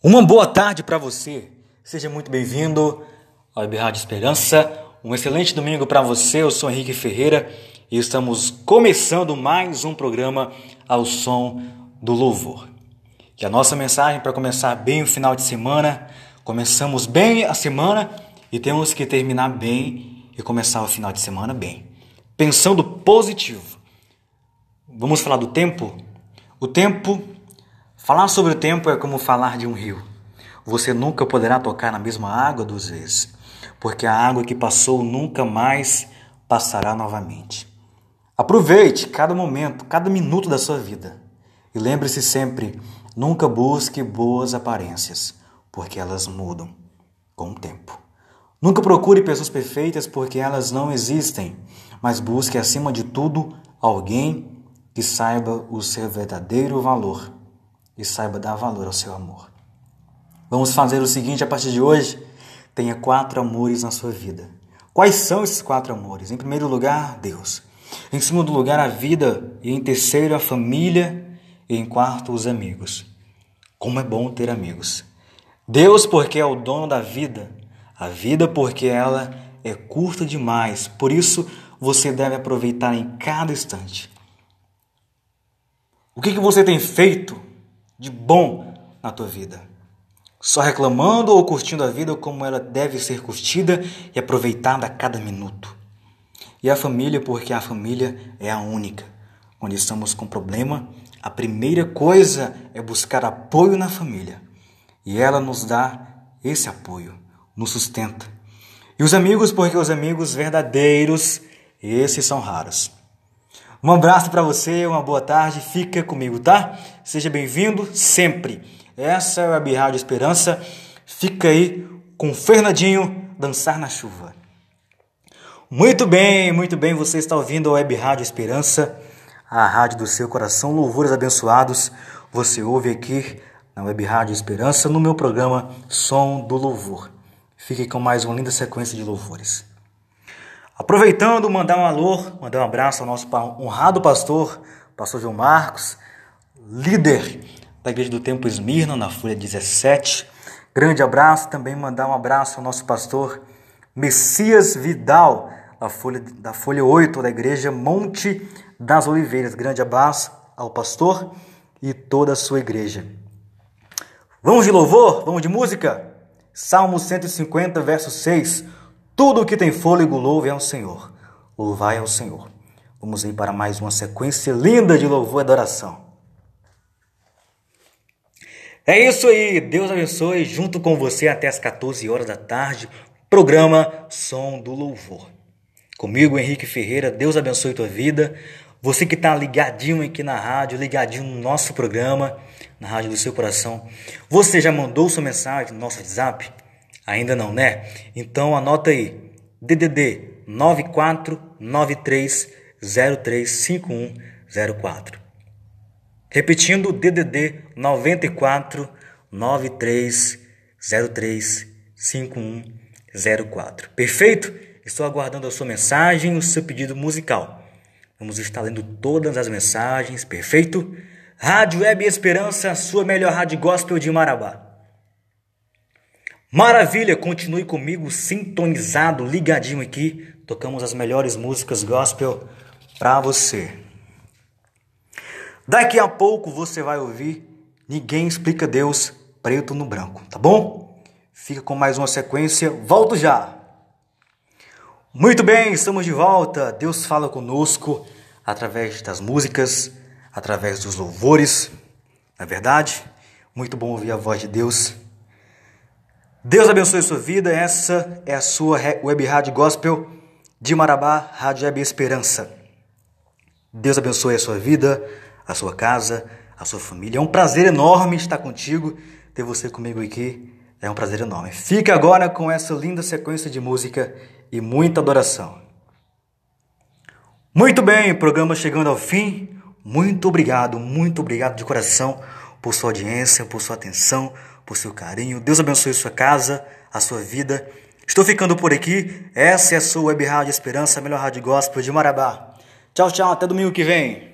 Uma boa tarde para você. Seja muito bem-vindo ao Web Rádio Esperança. Um excelente domingo para você. Eu sou Henrique Ferreira e estamos começando mais um programa ao som do louvor. E a nossa mensagem para começar bem o final de semana. Começamos bem a semana e temos que terminar bem e começar o final de semana bem. Pensando positivo. Vamos falar do tempo? O tempo Falar sobre o tempo é como falar de um rio. Você nunca poderá tocar na mesma água duas vezes, porque a água que passou nunca mais passará novamente. Aproveite cada momento, cada minuto da sua vida. E lembre-se sempre: nunca busque boas aparências, porque elas mudam com o tempo. Nunca procure pessoas perfeitas, porque elas não existem, mas busque acima de tudo alguém que saiba o seu verdadeiro valor e saiba dar valor ao seu amor. Vamos fazer o seguinte a partir de hoje: tenha quatro amores na sua vida. Quais são esses quatro amores? Em primeiro lugar, Deus. Em segundo lugar, a vida. E em terceiro, a família. E em quarto, os amigos. Como é bom ter amigos. Deus, porque é o dono da vida. A vida, porque ela é curta demais. Por isso, você deve aproveitar em cada instante. O que, que você tem feito de bom na tua vida. Só reclamando ou curtindo a vida como ela deve ser curtida e aproveitada a cada minuto. E a família, porque a família é a única. Quando estamos com problema, a primeira coisa é buscar apoio na família. E ela nos dá esse apoio, nos sustenta. E os amigos, porque os amigos verdadeiros, esses são raros. Um abraço para você, uma boa tarde, fica comigo, tá? Seja bem-vindo sempre. Essa é a Web Rádio Esperança. Fica aí com Fernandinho dançar na chuva. Muito bem, muito bem, você está ouvindo a Web Rádio Esperança, a rádio do seu coração, louvores abençoados. Você ouve aqui na Web Rádio Esperança no meu programa Som do Louvor. Fique com mais uma linda sequência de louvores. Aproveitando, mandar um alô, mandar um abraço ao nosso honrado pastor, pastor João Marcos, líder da Igreja do Tempo Esmirna, na Folha 17. Grande abraço, também mandar um abraço ao nosso pastor Messias Vidal, da Folha, da Folha 8, da Igreja Monte das Oliveiras. Grande abraço ao pastor e toda a sua igreja. Vamos de louvor? Vamos de música? Salmo 150, verso 6. Tudo que tem fôlego louve ao Senhor. Louvai ao Senhor. Vamos ir para mais uma sequência linda de louvor e adoração. É isso aí. Deus abençoe junto com você até as 14 horas da tarde. Programa Som do Louvor. Comigo, Henrique Ferreira. Deus abençoe tua vida. Você que está ligadinho aqui na rádio, ligadinho no nosso programa, na rádio do seu coração. Você já mandou sua mensagem no nosso WhatsApp? Ainda não, né? Então anota aí. DDD 9493035104. Repetindo, DDD 9493035104. Perfeito? Estou aguardando a sua mensagem, o seu pedido musical. Vamos estar lendo todas as mensagens, perfeito? Rádio Web Esperança, sua melhor rádio gospel de Marabá. Maravilha, continue comigo sintonizado, ligadinho aqui. Tocamos as melhores músicas gospel para você. Daqui a pouco você vai ouvir Ninguém explica Deus preto no branco, tá bom? Fica com mais uma sequência, volto já. Muito bem, estamos de volta. Deus fala conosco através das músicas, através dos louvores. Na é verdade, muito bom ouvir a voz de Deus Deus abençoe sua vida. Essa é a sua web rádio gospel de Marabá, Rádio Web Esperança. Deus abençoe a sua vida, a sua casa, a sua família. É um prazer enorme estar contigo, ter você comigo aqui. É um prazer enorme. Fique agora com essa linda sequência de música e muita adoração. Muito bem, programa chegando ao fim. Muito obrigado, muito obrigado de coração por sua audiência, por sua atenção por seu carinho. Deus abençoe sua casa, a sua vida. Estou ficando por aqui. Essa é a sua Web Rádio Esperança, a melhor rádio gospel de Marabá. Tchau, tchau. Até domingo que vem.